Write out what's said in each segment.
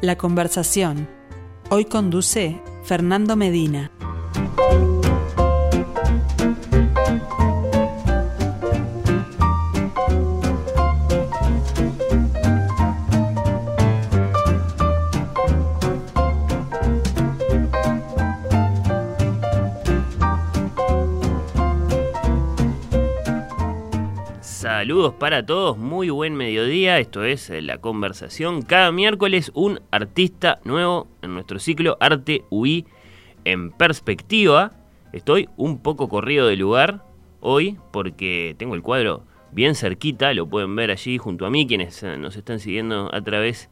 La conversación. Hoy conduce Fernando Medina. Saludos para todos, muy buen mediodía, esto es eh, La Conversación. Cada miércoles un artista nuevo en nuestro ciclo Arte UI en perspectiva. Estoy un poco corrido de lugar hoy porque tengo el cuadro bien cerquita, lo pueden ver allí junto a mí quienes eh, nos están siguiendo a través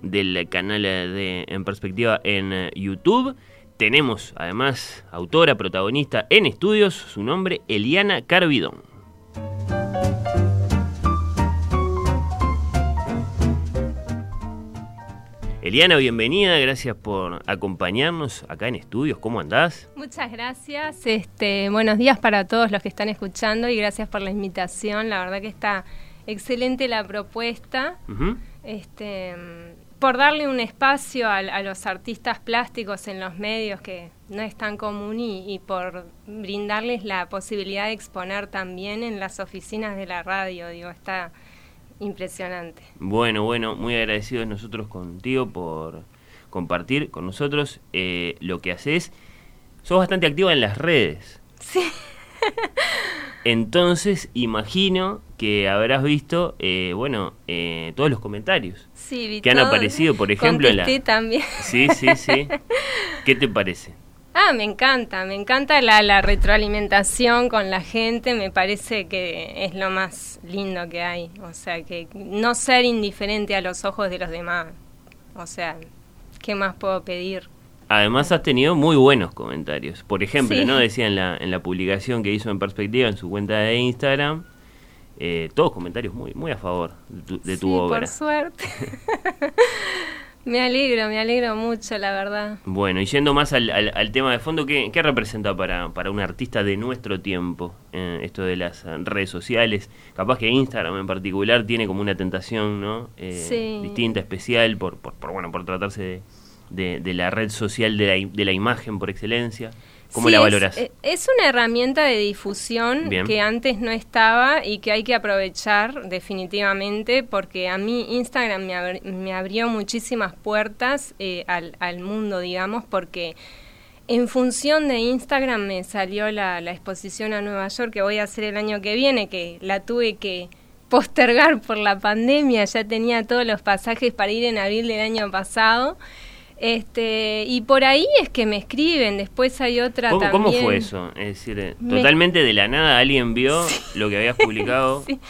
del canal de En Perspectiva en eh, YouTube. Tenemos además autora, protagonista en estudios, su nombre Eliana Carvidón. Eliana, bienvenida, gracias por acompañarnos acá en estudios. ¿Cómo andás? Muchas gracias. Este, buenos días para todos los que están escuchando y gracias por la invitación. La verdad que está excelente la propuesta. Este, por darle un espacio a, los artistas plásticos en los medios que no es tan común y, y, por brindarles la posibilidad de exponer también en las oficinas de la radio. Digo, está impresionante. Bueno, bueno, muy agradecidos nosotros contigo por compartir con nosotros eh, lo que haces. Sos bastante activa en las redes. Sí. Entonces, imagino que habrás visto, eh, bueno, eh, todos los comentarios sí, que han aparecido, por ejemplo, en la... también. Sí, sí, sí. ¿Qué te parece? Ah, me encanta, me encanta la, la, retroalimentación con la gente, me parece que es lo más lindo que hay, o sea, que no ser indiferente a los ojos de los demás, o sea, ¿qué más puedo pedir? Además has tenido muy buenos comentarios, por ejemplo, ¿no? Decía en la, en la publicación que hizo en perspectiva en su cuenta de Instagram, eh, todos comentarios muy, muy a favor de tu, de tu sí, obra. por suerte. Me alegro, me alegro mucho, la verdad. Bueno, y yendo más al, al, tema de fondo, ¿qué, ¿qué, representa para, para un artista de nuestro tiempo eh, esto de las redes sociales? Capaz que Instagram en particular tiene como una tentación ¿no? Eh, sí. distinta, especial, por, por, por, bueno, por tratarse de, de, de, la red social de la, de la imagen por excelencia. ¿Cómo sí, la valoras? Es, es, una herramienta de difusión Bien. que antes no estaba y que hay que aprovechar definitivamente porque a mí Instagram me, abri me abrió muchísimas puertas eh, al, al, mundo, digamos, porque en función de Instagram me salió la, la exposición a Nueva York que voy a hacer el año que viene, que la tuve que postergar por la pandemia, ya tenía todos los pasajes para ir en abril del año pasado. Este, y por ahí es que me escriben, después hay otra ¿Cómo, también. ¿Cómo fue eso? Es decir, me... totalmente de la nada alguien vio sí. lo que habías publicado sí.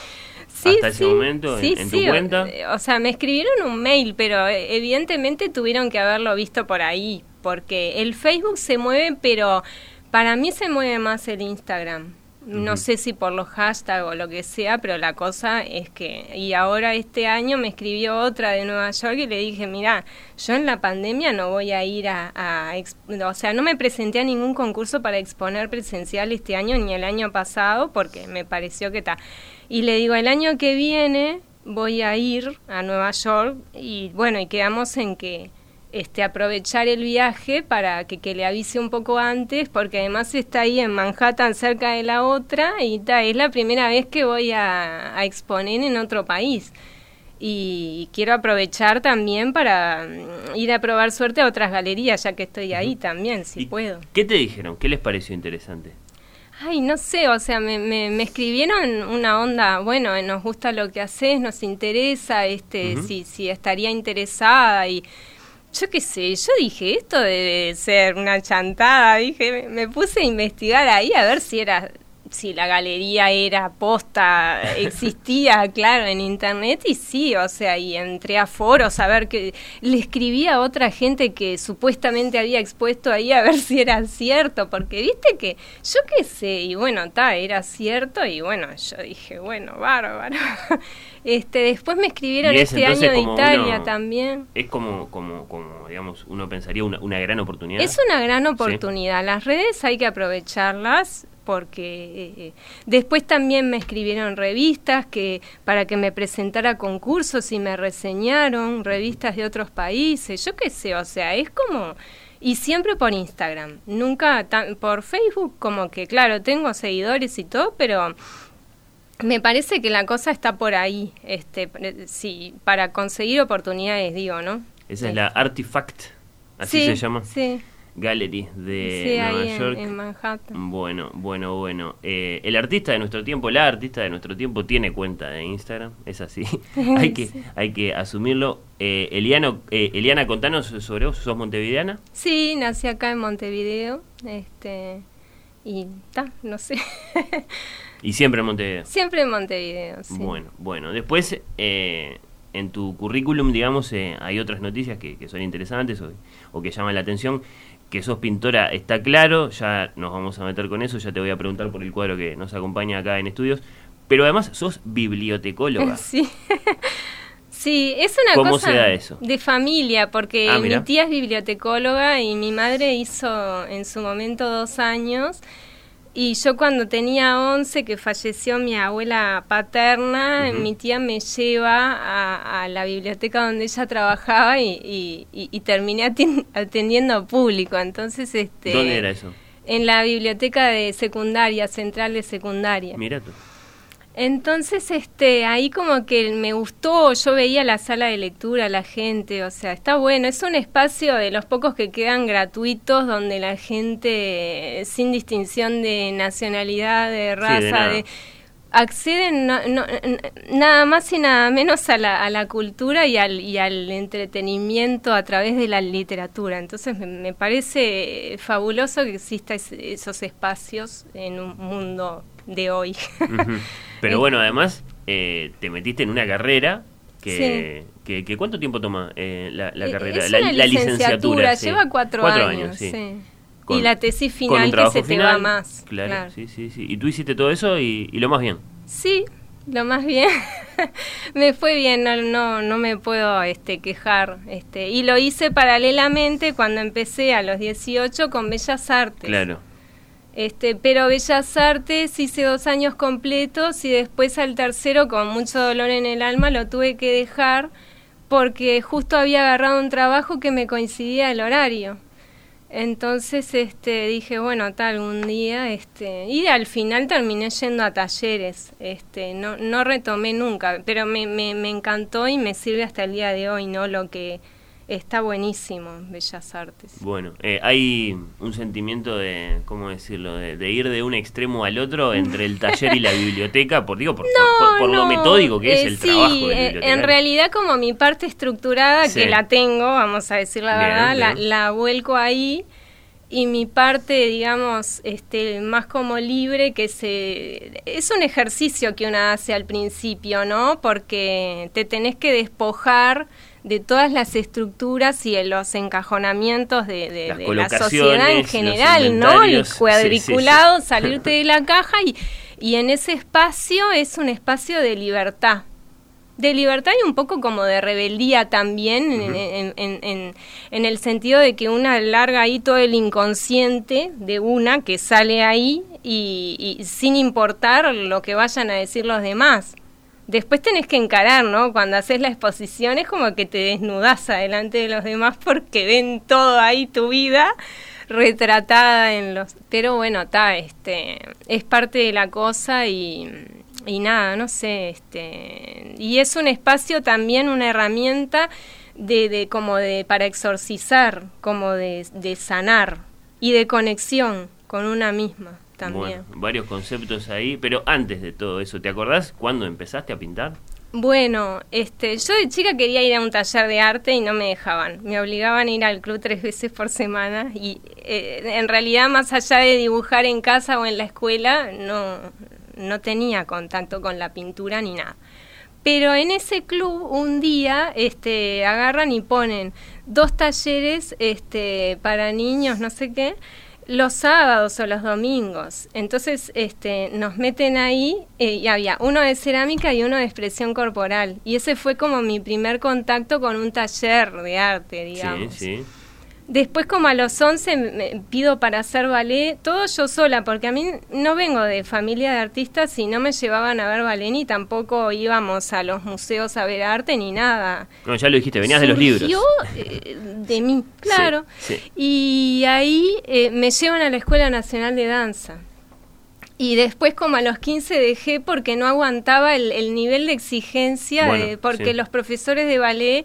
Sí, hasta ese momento en, en tu cuenta. O, o sea, me escribieron un mail, pero eh, evidentemente tuvieron que haberlo visto por ahí, porque el Facebook se mueve, pero para mí se mueve más el Instagram. No uh -huh. sé si por los hashtags o lo que sea, pero la cosa es que... Y ahora este año me escribió otra de Nueva York y le dije, mira, yo en la pandemia no voy a ir a, a... O sea, no me presenté a ningún concurso para exponer presencial este año ni el año pasado porque me pareció que está... Y le digo, el año que viene voy a ir a Nueva York y bueno, y quedamos en que este, aprovechar el viaje para que, que, le avise un poco antes, porque además está ahí en Manhattan cerca de la otra y ta, es la primera vez que voy a, a exponer en otro país. Y, quiero aprovechar también para mm, ir a probar suerte a otras galerías, ya que estoy ahí también, si puedo. ¿Qué te dijeron? ¿Qué les pareció interesante? Ay, no sé, o sea, me, me, me, escribieron una onda, bueno, nos gusta lo que haces, nos interesa, este, uh -huh. si, si estaría interesada y yo qué sé, yo dije, esto debe ser una chantada, dije, me puse a investigar ahí a ver si era si la galería era posta, existía, claro, en internet y sí, o sea, y entré a foros a ver que le escribí a otra gente que supuestamente había expuesto ahí a ver si era cierto, porque viste que yo qué sé, y bueno, ta, era cierto y bueno, yo dije, bueno, bárbaro. Este, después me escribieron este año de Italia uno, también. Es como, como, como, digamos, uno pensaría una, una gran oportunidad. Es una gran oportunidad. ¿Sí? Las redes hay que aprovecharlas porque eh, después también me escribieron revistas que para que me presentara concursos y me reseñaron revistas de otros países, yo qué sé, o sea, es como y siempre por Instagram, nunca por Facebook como que claro, tengo seguidores y todo, pero me parece que la cosa está por ahí, este sí, para conseguir oportunidades, digo, ¿no? Esa es la Artifact, así se llama. Sí. Gallery de Nueva York. En, Manhattan. Bueno, bueno, bueno. Eh, el artista de nuestro tiempo, la artista de nuestro tiempo tiene cuenta de Instagram, es así. hay que hay que asumirlo. Eh, Eliano, eh, Eliana, contanos sobre vos, ¿sos montevideana? Sí, nací acá en Montevideo, este y está, no sé. ¿Y siempre en Montevideo? Siempre en Montevideo, sí. Bueno, bueno. Después, en tu currículum, digamos, hay otras noticias que, son interesantes o, o que llaman la atención que sos pintora está claro, ya nos vamos a meter con eso, ya te voy a preguntar por el cuadro que nos acompaña acá en estudios, pero además sos bibliotecóloga. Sí. Sí, es una ¿Cómo cosa se da eso? de familia, porque Ah, mi tía es bibliotecóloga y mi madre hizo en su momento dos años. Y yo cuando tenía 11, que falleció mi abuela paterna, mi tía me lleva a, a la biblioteca donde ella trabajaba y, y- y- y terminé aten- atendiendo público. Entonces, este, ¿Dónde era eso? En la biblioteca de secundaria, central de secundaria. Mira tú. Entonces, este, ahí como que me gustó, yo veía la sala de lectura, la gente, o sea, está bueno, es un espacio de los pocos que quedan gratuitos donde la gente, sin distinción de nacionalidad, de raza, de, acceden no- no- nada más y nada menos a la, a la cultura y al, y al entretenimiento a través de la literatura. Entonces me, me parece fabuloso que existan esos espacios en un mundo de hoy. Pero bueno, además, eh, te metiste en una carrera que... que, que ¿Cuánto tiempo toma eh, la, la Eh, carrera? Es la, una la licenciatura, sí. lleva cuatro, años. sí. sí. Con- y la tesis final que se te va más. Claro, claro. sí, sí, sí. Y tú hiciste todo eso y, y lo más bien. Sí, lo más bien. me fue bien, no, no, no me puedo este, quejar. Este, y lo hice paralelamente cuando empecé a los 18 con Bellas Artes. Claro. Este, pero Bellas Artes hice dos años completos y después al tercero, con mucho dolor en el alma, lo tuve que dejar porque justo había agarrado un trabajo que me coincidía el horario. Entonces este, dije, bueno, tal, un día, este, y al final terminé yendo a talleres, este, no, no retomé nunca, pero me, me, me encantó y me sirve hasta el día de hoy, ¿no? Lo que está buenísimo, Bellas Artes. Bueno, eh, hay un sentimiento de, ¿cómo decirlo? De, de ir de un extremo al otro entre el taller y la biblioteca, por digo, por, por- por- por lo metódico que es eh, el sí, trabajo del eh, en realidad como mi parte estructurada, Sí. que la tengo, vamos a decir la Bien, verdad, la, bien. la vuelco ahí y mi parte, digamos, este, más como libre, que se es un ejercicio que uno hace al principio, ¿no? Porque te tenés que despojar de todas las estructuras y de los encajonamientos de, de- Las de la sociedad en general, ¿no? El inventarios, sí, sí, sí. cuadriculado, salirte de la caja y, y en ese espacio es un espacio de libertad. De libertad y un poco como de rebeldía también, en- en, en- en- en el sentido de que una larga ahí todo el inconsciente de una que sale ahí y, y sin importar lo que vayan a decir los demás. Después tenés que encarar, ¿no? Cuando haces la exposición es como que te desnudás adelante de los demás porque ven todo ahí tu vida retratada en los pero bueno está este es parte de la cosa y, nada no sé este y es un espacio también una herramienta de, de como de para exorcizar como de, de sanar y de conexión con una misma también Bueno, varios conceptos ahí, pero antes de todo eso, ¿te acordás cuándo empezaste a pintar? Bueno, este, yo de chica quería ir a un taller de arte y no me dejaban. Me obligaban a ir al club tres veces por semana y eh, en realidad más allá de dibujar en casa o en la escuela no, no tenía contacto con la pintura ni nada. Pero en ese club un día este, agarran y ponen dos talleres este, para niños, no sé qué, los sábados o los domingos. Entonces este, nos meten ahí eh, y había uno de cerámica y uno de expresión corporal. Y ese fue como mi primer contacto con un taller de arte, digamos. Sí, sí. Después como a los 11 me pido para hacer ballet, todo yo sola, porque a mí no vengo de familia de artistas y no me llevaban a ver ballet ni tampoco íbamos a los museos a ver arte ni nada. No, ya lo dijiste, venías de los libros. Eh, de mí, claro. Y ahí eh, me llevan a la Escuela Nacional de Danza. Y después como a los 15 dejé porque no aguantaba el, nivel de exigencia, porque los profesores de ballet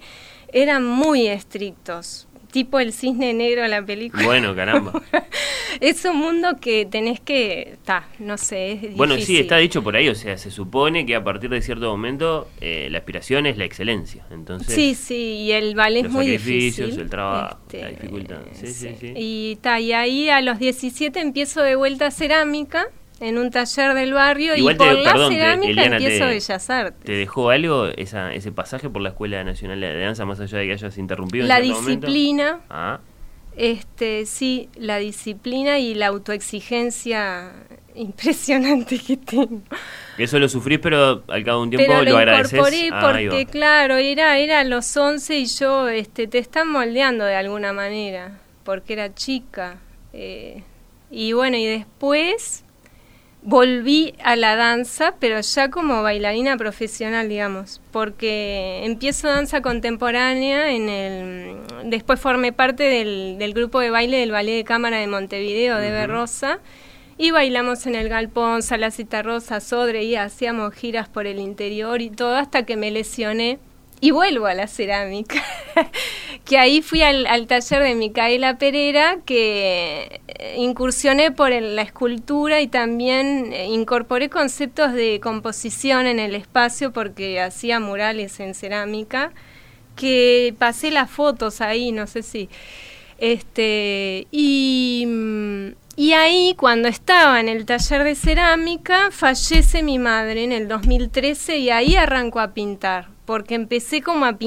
eran muy estrictos tipo el cisne negro de la película. Bueno, caramba. es un mundo que tenés que, está, no sé, es Bueno, sí, está dicho por ahí, o sea, se supone que a partir de cierto momento eh, la aspiración es la excelencia, entonces... Sí, sí, y el ballet es muy difícil. el trabajo, la este, dificultad. Sí, sí, sí. Y, ta, y ahí a los 17 empiezo de vuelta a cerámica en un taller del barrio y por la cerámica empiezo te, Bellas Artes. ¿Te dejó algo esa, ese pasaje por la Escuela Nacional de Danza, más allá de que hayas interrumpido? La disciplina. Ah. Este, sí, la disciplina y la autoexigencia impresionante que tengo. Eso lo sufrís, pero al cabo de un tiempo lo, lo incorporé ah, porque, claro, era, era los 11 y yo, este, te están moldeando de alguna manera, porque era chica. Eh, y bueno, y después volví a la danza, pero ya como bailarina profesional, digamos, porque empiezo danza contemporánea en el después formé parte del, del grupo de baile del Ballet de Cámara de Montevideo de Berrosa y bailamos en el Galpón, Salacita Rosa, Sodre y hacíamos giras por el interior y todo hasta que me lesioné y vuelvo a la cerámica, que ahí fui al, taller de Micaela Pereira, que eh, incursioné por la escultura y también eh, incorporé conceptos de composición en el espacio porque hacía murales en cerámica, que pasé las fotos ahí, no sé si... Este, y, mm, y ahí, cuando estaba en el taller de cerámica, fallece mi madre en el 2013 y ahí arranco a pintar porque empecé como a,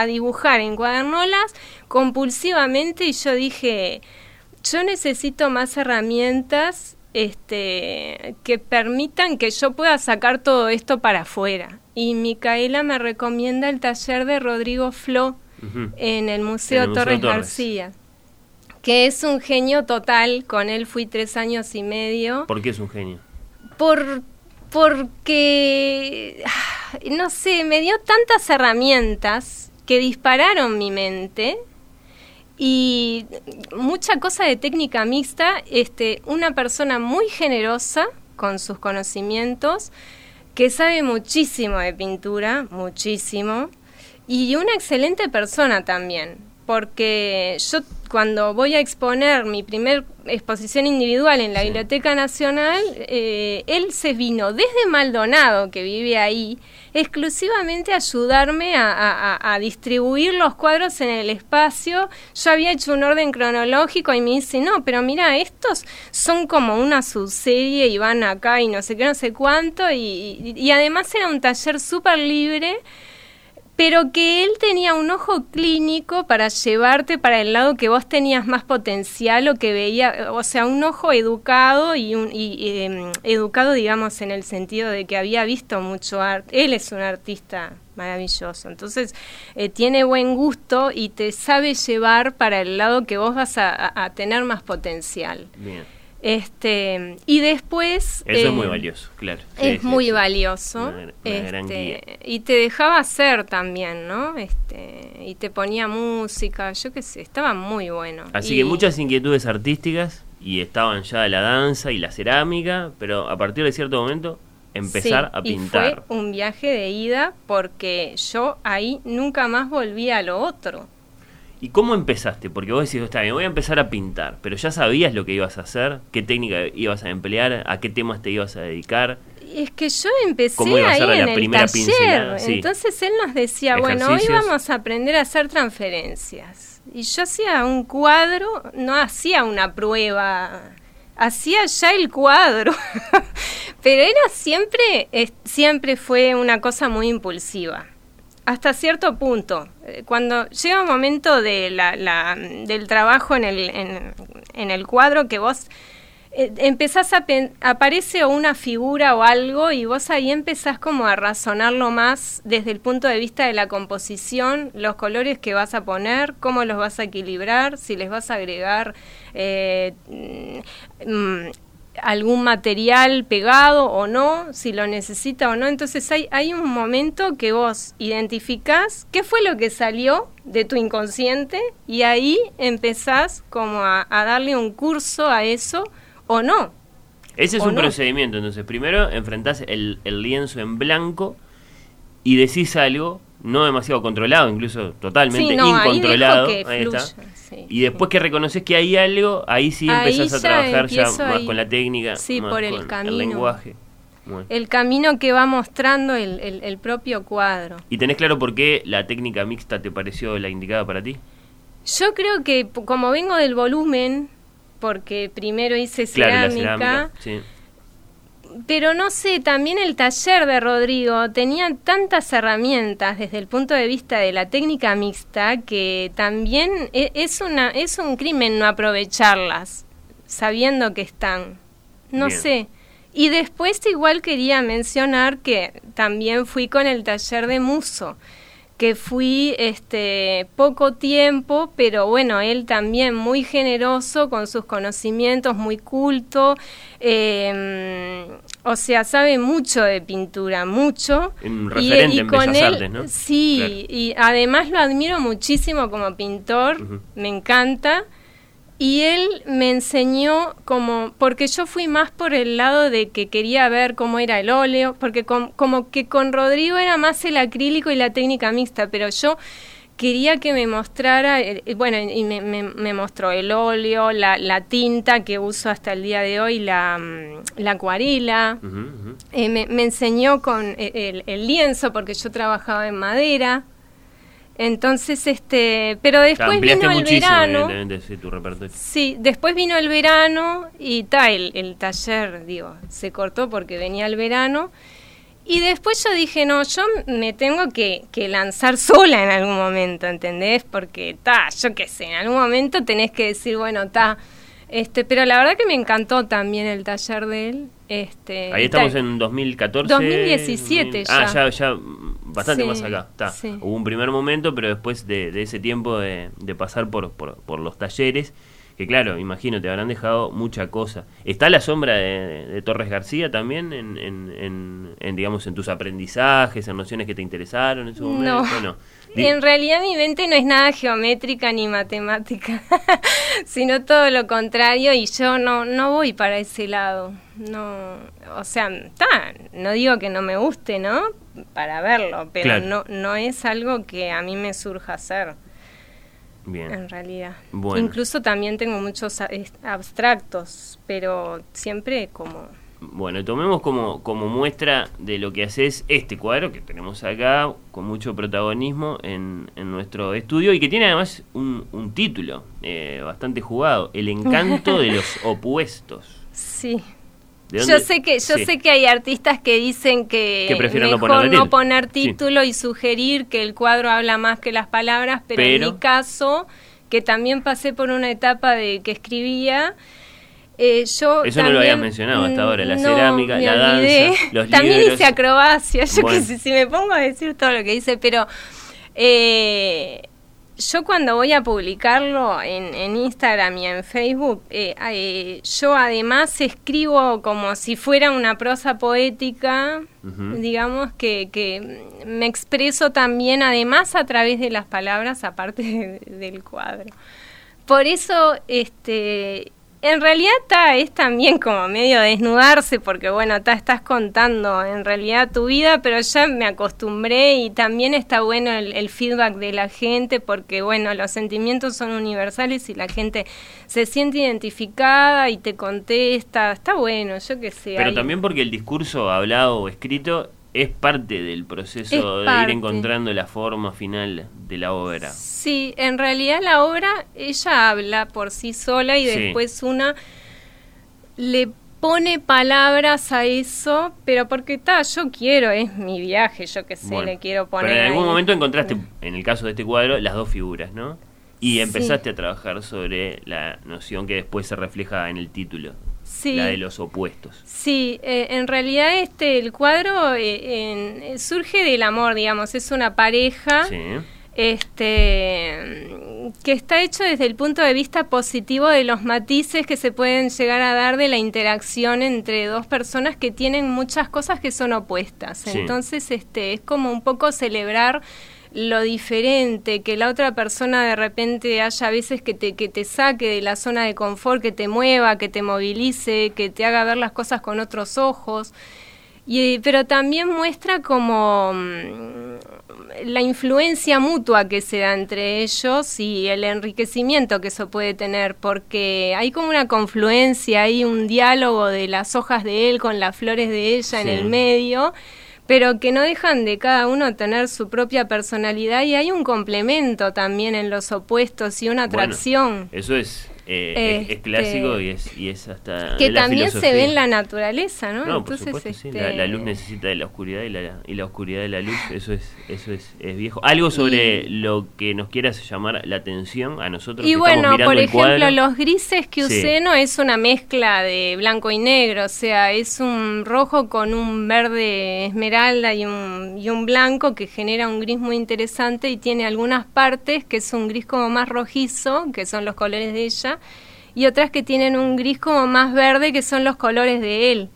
a, dibujar en cuadernolas compulsivamente y yo dije, yo necesito más herramientas este, que permitan que yo pueda sacar todo esto para afuera. Y Micaela me recomienda el taller de Rodrigo Flo en el Museo, Torres, García, que es un genio total. Con él fui tres años y medio. ¿Por qué es un genio? Por, porque no sé, me dio tantas herramientas que dispararon mi mente y mucha cosa de técnica mixta, este, una persona muy generosa con sus conocimientos, que sabe muchísimo de pintura, muchísimo, y una excelente persona también, porque yo cuando voy a exponer mi primer exposición individual en la Biblioteca Nacional, eh, él se vino desde Maldonado, que vive ahí, exclusivamente a ayudarme a, distribuir los cuadros en el espacio. Yo había hecho un orden cronológico y me dice, no, pero mira, estos son como una subserie y van acá y no sé qué, no sé cuánto, y, y además era un taller súper libre pero que él tenía un ojo clínico para llevarte para el lado que vos tenías más potencial o que veía, o sea, un ojo educado y, un, em, educado, digamos, en el sentido de que había visto mucho arte. Él es un artista maravilloso, entonces eh, tiene buen gusto y te sabe llevar para el lado que vos vas a, tener más potencial. Bien. Este, y después... Eso es muy eh, valioso, claro. es muy valioso. Este, y te dejaba hacer también, ¿no? Este, y te ponía música, yo qué sé, estaba muy bueno. Así que muchas inquietudes artísticas y estaban ya la danza y la cerámica, pero a partir de cierto momento empezar a pintar. Y fue un viaje de ida porque yo ahí nunca más volví a lo otro. ¿Y cómo empezaste? Porque vos decís, está bien, voy a empezar a pintar, pero ya sabías lo que ibas a hacer, qué técnica ibas a emplear, a qué temas te ibas a dedicar. Es que yo empecé ahí en el taller, entonces él nos decía, bueno, hoy vamos a aprender a hacer transferencias. Y yo hacía un cuadro, no hacía una prueba, hacía ya el cuadro, pero era siempre, siempre fue una cosa muy impulsiva hasta cierto punto. Eh, cuando llega un momento de la, del trabajo en el, en, el cuadro que vos eh, empezás a aparece una figura o algo y vos ahí empezás como a razonarlo más desde el punto de vista de la composición, los colores que vas a poner, cómo los vas a equilibrar, si les vas a agregar eh, mm, algún material pegado o no, si lo necesita o no. Entonces hay, hay un momento que vos identificás qué fue lo que salió de tu inconsciente y ahí empezás como a, a darle un curso a eso o no. Ese es ¿O un no? procedimiento, entonces primero enfrentás el, el lienzo en blanco y decís algo no demasiado controlado, incluso totalmente Sí, no, incontrolado. ahí está. sí, y después sí. que reconoces que hay algo, ahí sí Ahí empezás a trabajar ya más ahí. con la técnica, Sí, más por el con camino. lenguaje. Bueno. El camino que va mostrando el, el- el propio cuadro. ¿Y tenés claro por qué la técnica mixta te pareció la indicada para ti? Yo creo que como vengo del volumen, porque primero hice Claro, la cerámica. Pero no sé, también el taller de Rodrigo tenía tantas herramientas desde el punto de vista de la técnica mixta que también e- es una es un crimen no aprovecharlas sabiendo que están. No Bien. sé. Y después igual quería mencionar que también fui con el taller de Muso, que fui este poco tiempo, pero bueno, él también muy generoso con sus conocimientos, muy culto, eh, o sea, sabe mucho de pintura, mucho. Un referente en Bellas Artes, ¿no? Sí, Claro. y además lo admiro muchísimo como pintor, me encanta. Y él me enseñó como, porque yo fui más por el lado de que quería ver cómo era el óleo, porque con- como que con Rodrigo era más el acrílico y la técnica mixta, pero yo quería que me mostrara, bueno, y me, me- me mostró el óleo, la, la tinta que uso hasta el día de hoy, la, mm, la acuarela, eh, me, me enseñó con eh, el, el lienzo, porque yo trabajaba en madera. Entonces, este, pero después Ampliaste vino el verano. tu repertorio. Sí, después vino el verano y tal, el, el taller, digo, se cortó porque venía el verano. Y después yo dije, no, yo me tengo que, que lanzar sola en algún momento, ¿entendés? Porque, ta, yo qué sé, en algún momento tenés que decir, bueno, ta. Este, pero la verdad que me encantó también el taller de él. Este, Ahí estamos en 2014. 2017 Ah, ya. ya, ya bastante Sí, más acá. Está. sí. Hubo un primer momento, pero después de, de ese tiempo de, de pasar por, por, por los talleres, que claro, imagino, te habrán dejado mucha cosa. ¿Está la sombra de, de Torres García también en, en, en- en, digamos, en tus aprendizajes, en nociones que te interesaron en su No. momento? No. Di- En realidad mi mente no es nada geométrica ni matemática, sino todo lo contrario y yo no, no voy para ese lado. No, o sea, ta, no digo que no me guste, ¿no? Para verlo, pero Claro. no, no es algo que a mí me surja hacer, Bien. en realidad. Bueno. Incluso también tengo muchos abstractos, pero siempre como... Bueno, tomemos como, como muestra de lo que haces este cuadro que tenemos acá con mucho protagonismo en, en nuestro estudio y que tiene además un, un título eh, bastante jugado, El encanto de los opuestos. Sí. ¿De Yo sé que yo Sí. sé que hay artistas que dicen que, Que prefieren no mejor ponerle no título. poner Sí. título y sugerir que el cuadro habla más que las palabras, pero, en mi caso, que también pasé por una etapa de que escribía, eh, yo Eso no lo habías mencionado hasta ahora, la no, cerámica, la danza, los También libros. hice acrobacia, yo Bueno. que si me pongo a decir todo lo que hice, pero eh, yo cuando voy a publicarlo en, en Instagram y en Facebook, eh, eh, yo además escribo como si fuera una prosa poética, digamos, que, que me expreso también además a través de las palabras, aparte de- del cuadro. Por eso, este, en realidad ta, es también como medio desnudarse, porque bueno, ta, estás contando en realidad tu vida, pero ya me acostumbré y también está bueno el, el feedback de la gente, porque bueno, los sentimientos son universales y la gente se siente identificada y te contesta, está bueno, yo qué sé. Pero hay- también porque el discurso hablado o escrito es parte del proceso Es de ir encontrando la forma final de la obra. Sí, en realidad la obra, ella habla por sí sola y Sí. después una le pone palabras a eso, pero porque está, yo quiero, es mi viaje, yo qué sé, Bueno, le quiero poner. Pero en algún ahí. momento encontraste, en el caso de este cuadro, las dos figuras, ¿no? Y Sí. empezaste a trabajar sobre la noción que después se refleja en el título Sí. La de los opuestos. Sí, eh, en realidad este el cuadro eh, en- eh, surge del amor, digamos, es una pareja Sí. este que está hecho desde el punto de vista positivo de los matices que se pueden llegar a dar de la interacción entre dos personas que tienen muchas cosas que son opuestas. Sí. Entonces, este es como un poco celebrar lo diferente, que la otra persona de repente haya veces que te, que te saque de la zona de confort, que te mueva, que te movilice, que te haga ver las cosas con otros ojos. Y, pero también muestra como mm, la influencia mutua que se da entre ellos y el enriquecimiento que eso puede tener, porque hay como una confluencia, hay un diálogo de las hojas de él con las flores de ella en el medio, pero que no dejan de cada uno tener su propia personalidad y hay un complemento también en los opuestos y una Bueno, atracción. Eso es, eh, es- es, Este, clásico y es, y es hasta. que también se ve en la naturaleza, ¿no? No, por Entonces, sí. este, La, la luz necesita de la oscuridad y la, y la oscuridad de la luz. Eso es eso es, es viejo. Algo sobre lo que nos quieras llamar la atención a nosotros. Y que bueno, mirando por ejemplo, los grises que Sí. usé no es una mezcla de blanco y negro, o sea, es un rojo con un verde esmeralda y un, y un blanco que genera un gris muy interesante y tiene algunas partes que es un gris como más rojizo, que son los colores de ella, y otras que tienen un gris como más verde, que son los colores de él.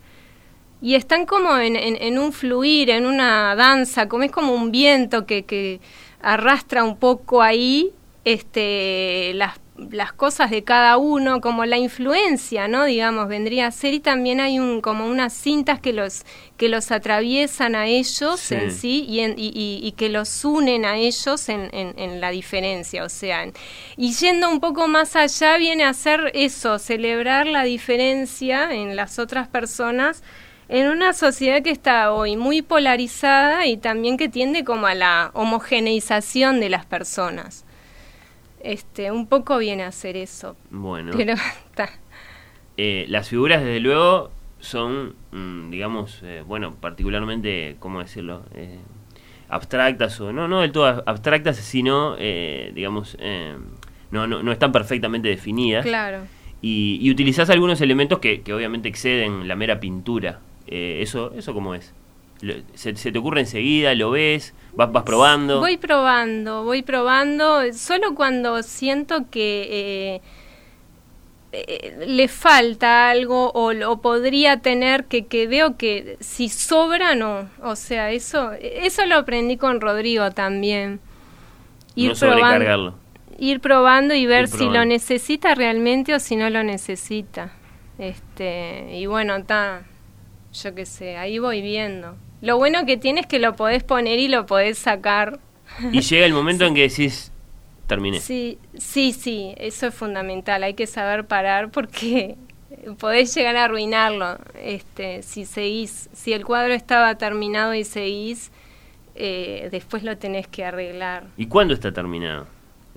Y están como en, en- un fluir, en una danza, como es como un viento que, que arrastra un poco ahí este, las, las cosas de cada uno, como la influencia, ¿no? Digamos, vendría a ser, y también hay un, como unas cintas que los, que los atraviesan a ellos Sí. en sí y, en- y- y- y que los unen a ellos en, en- en la diferencia, o sea, y yendo un poco más allá viene a ser eso, celebrar la diferencia en las otras personas en una sociedad que está hoy muy polarizada y también que tiende como a la homogeneización de las personas. Este, un poco viene a ser eso, Bueno, pero está. eh, las figuras, desde luego, son, mm, digamos, eh, bueno, particularmente, ¿cómo decirlo? Eh, abstractas o no, no del todo ab- abstractas, sino, eh, digamos, no, no, no están perfectamente definidas. Claro. Y, y utilizás algunos elementos que, que obviamente exceden la mera pintura. Eh, eso, ¿Eso cómo es? Se, se te ocurre enseguida? ¿Lo ves? ¿Vas, vas probando? Voy probando, voy probando, solo cuando siento que eh, eh, le falta algo o, o podría tener que, que veo que si sobra no, o sea, eso eso lo aprendí con Rodrigo también. no sobrecargarlo. ir probando y ver Ir si probando. lo necesita realmente o si no lo necesita. Este, y bueno, está, yo qué sé, ahí voy viendo. Lo bueno que tiene es que lo podés poner y lo podés sacar. Y llega el momento en que decís, terminé. Sí, sí, sí, eso es fundamental. Hay que saber parar porque podés llegar a arruinarlo. Este, si seguís, si el cuadro estaba terminado y seguís, eh, después lo tenés que arreglar. ¿Y cuándo está terminado?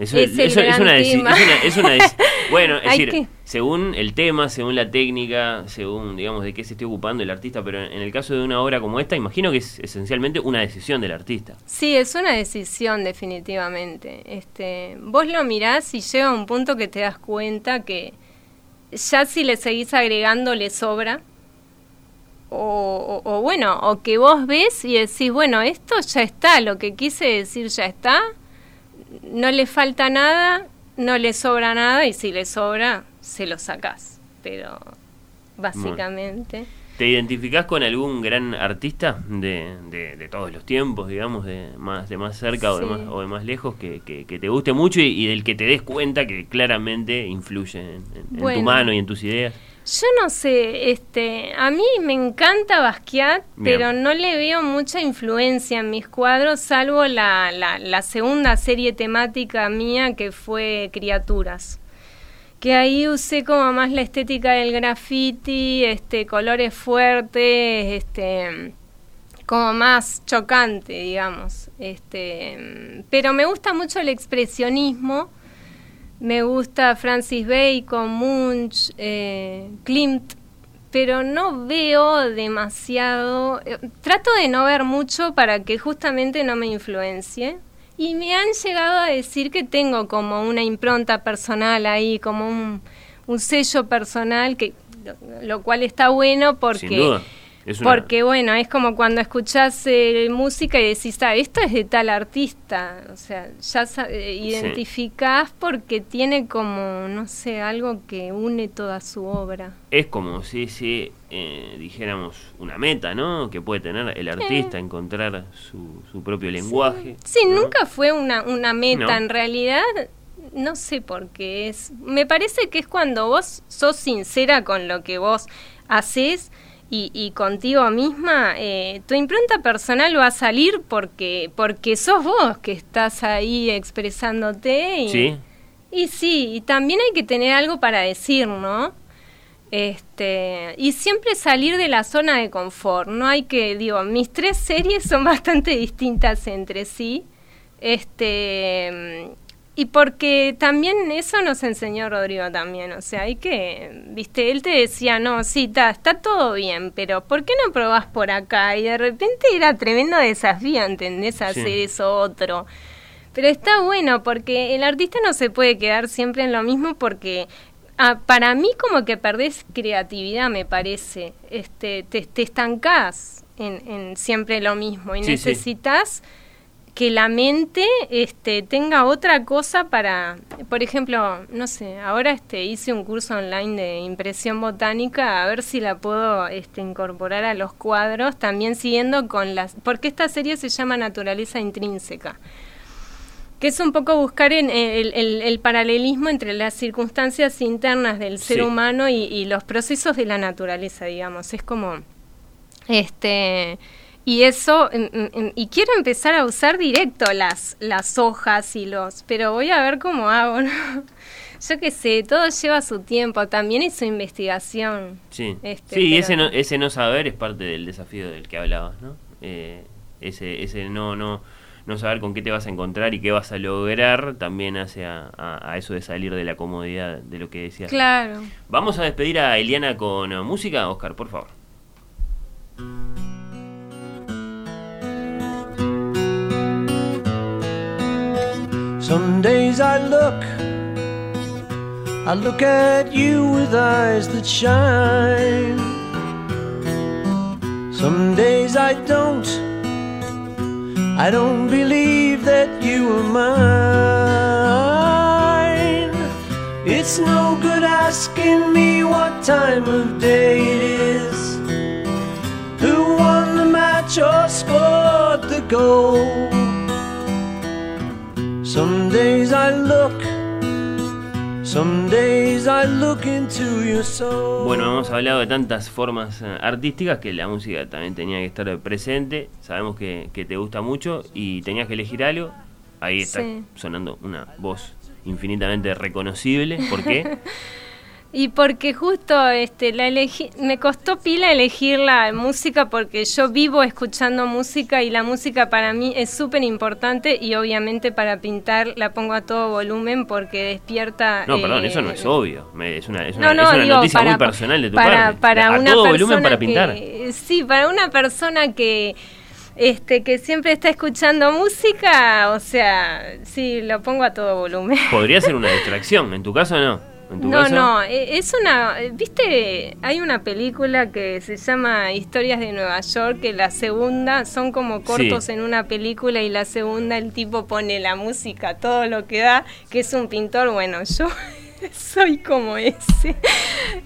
Eso Es eso- una es una- es una deci- bueno, es decir, que- según el tema, según la técnica, según, digamos, de qué se esté ocupando el artista, pero en, el caso de una obra como esta, imagino que es esencialmente una decisión del artista. Sí, es una decisión definitivamente. Este, vos lo mirás y llega un punto que te das cuenta que ya si le seguís agregando le sobra. O, o- o bueno, o que vos ves y decís, bueno, esto ya está, lo que quise decir ya está, no le falta nada, no le sobra nada y si le sobra, se lo sacás. Pero básicamente... ¿Te identificás con algún gran artista de, de, de todos los tiempos, digamos, de más, de más cerca o, de más, o de más lejos, que, que- que te guste mucho y, y del que te des cuenta que claramente influye en, tu mano y en tus ideas? Yo no sé, este, a mí me encanta Basquiat, Bien. pero no le veo mucha influencia en mis cuadros, salvo la, la, la segunda serie temática mía que fue Criaturas. Que ahí usé como más la estética del graffiti, este, colores fuertes, este, como más chocante, digamos. Este, pero me gusta mucho el expresionismo. Me gusta Francis Bacon, Munch, eh, Klimt, pero no veo demasiado. eh, trato de no ver mucho para que justamente no me influencie. Y me han llegado a decir que tengo como una impronta personal ahí, como un, un sello personal que, lo cual está bueno porque... Porque bueno, es como cuando escuchás eh, música y decís, ah, esto es de tal artista, o sea, ya eh, identificás porque tiene como, no sé, algo que une toda su obra. Es como si, si eh, dijéramos una meta, ¿no? Que puede tener el artista, encontrar su, su, propio lenguaje. Sí, nunca fue una, una meta, en realidad no sé por qué es. Me parece que es cuando vos sos sincera con lo que vos haces y, contigo misma, eh, tu impronta personal va a salir porque, porque sos vos que estás ahí expresándote. Y, sí. Y sí, y también hay que tener algo para decir, ¿no? Este, y siempre salir de la zona de confort. No hay que, digo, mis tres series son bastante distintas entre sí. Este, y porque también eso nos enseñó Rodrigo también, o sea, hay que, viste, él te decía, no, sí, está, está todo bien, pero ¿por qué no probás por acá? Y de repente era tremendo desafío, ¿entendés? Hacer eso otro. Pero está bueno porque el artista no se puede quedar siempre en lo mismo porque ah, para mí como que perdés creatividad, me parece. Este, te, te estancás en, en siempre lo mismo y necesitas que la mente este, tenga otra cosa para, por ejemplo, no sé, ahora este, hice un curso online de impresión botánica, a ver si la puedo este, incorporar a los cuadros, también siguiendo con las, porque esta serie se llama Naturaleza Intrínseca que es un poco buscar en el, paralelismo entre las circunstancias internas del ser humano y, y los procesos de la naturaleza, digamos. Es como, este, y eso y quiero empezar a usar directo las las hojas y los pero voy a ver cómo hago ¿no? yo qué sé todo lleva su tiempo también y su investigación sí este, sí y ese no, ese no saber es parte del desafío del que hablabas no eh, ese ese no no no saber con qué te vas a encontrar y qué vas a lograr también hace a, a, eso de salir de la comodidad de lo que decías. Claro. Vamos a despedir a Eliana con música, Oscar, por favor. Some days I look, I look at you with eyes that shine. Some days I don't, I don't believe that you are mine. It's no good asking me what time of day it is, who won the match or scored the goal. Some days I look, some days I look into your soul. Bueno, hemos hablado de tantas formas eh, artísticas que la música también tenía que estar presente. Sabemos que, que te gusta mucho y tenías que elegir algo. Ahí está sonando una voz infinitamente reconocible. ¿Por qué? Y porque justo este la elegí, me costó pila elegir la música porque yo vivo escuchando música y la música para mí es súper importante y obviamente para pintar la pongo a todo volumen porque despierta... No, perdón, eso no es eh, obvio, es una, es una, noticia muy personal de tu para, parte. Para a una todo volumen para pintar. sí, para una persona que... Este, que siempre está escuchando música, o sea, sí, lo pongo a todo volumen. Podría ser una distracción, en tu caso no no, no, e, es una, viste, hay una película que se llama Historias de Nueva York, que la segunda son como cortos en una película y la segunda el tipo pone la música, todo lo que da, que es un pintor, bueno, yo soy como ese.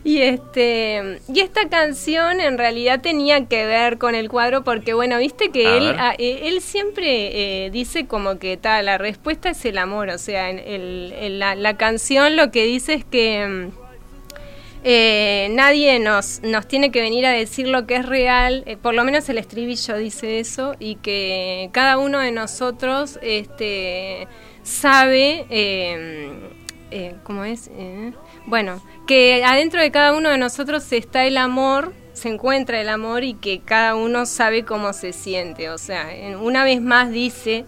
Y este y esta canción en realidad tenía que ver con el cuadro porque bueno, viste que él eh, él siempre eh, dice como que tal, la respuesta es el amor, o sea, en, la, canción lo que dice es que mm, eh, nadie nos, nos tiene que venir a decir lo que es real, por lo menos el estribillo dice eso, y que cada uno de nosotros este, sabe eh, ¿cómo es? Eh, bueno, que adentro de cada uno de nosotros está el amor, se encuentra el amor y que cada uno sabe cómo se siente. O sea, una vez más dice,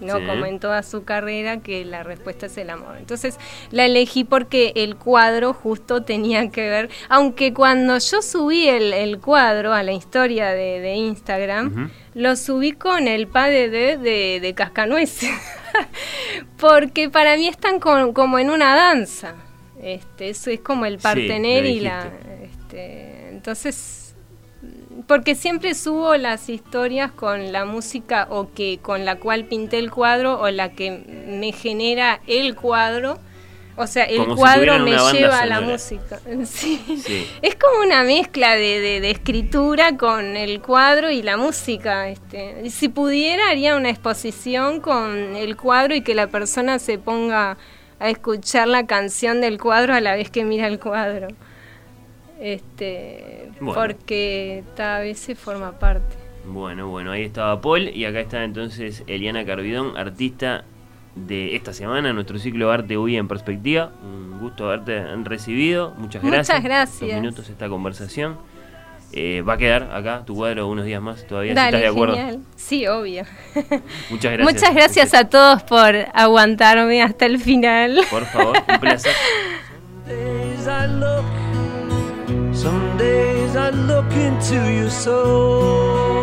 no como en toda su carrera, que la respuesta es el amor. Entonces la elegí porque el cuadro justo tenía que ver, aunque cuando yo subí el, cuadro a la historia de, Instagram, lo subí con el padre de, de, de Cascanueces. porque para mí están como en una danza. Este, eso es como el partener y la... Este, entonces, porque siempre subo las historias con la música o que con la cual pinté el cuadro o la que me genera el cuadro. O sea, el Como cuadro me lleva a la música. Sí. Sí. Es como una mezcla de, de- de escritura con el cuadro y la música. Este. Y Si pudiera, haría una exposición con el cuadro y que la persona se ponga a escuchar la canción del cuadro a la vez que mira el cuadro. Este, Bueno. Porque a veces forma parte. Bueno, bueno, ahí estaba Paul y acá está entonces Eliana Carvidón, artista de esta semana, nuestro ciclo Arte UI en Perspectiva. Un gusto haberte recibido, muchas Muchas gracias. gracias. Dos minutos esta conversación. Eh, va a quedar acá tu cuadro unos días más todavía, si Dale, estás de acuerdo. genial. Sí, obvio. Muchas gracias. Muchas gracias a todos por aguantarme hasta el final. Por favor, un placer. days I look, some days I look into your soul.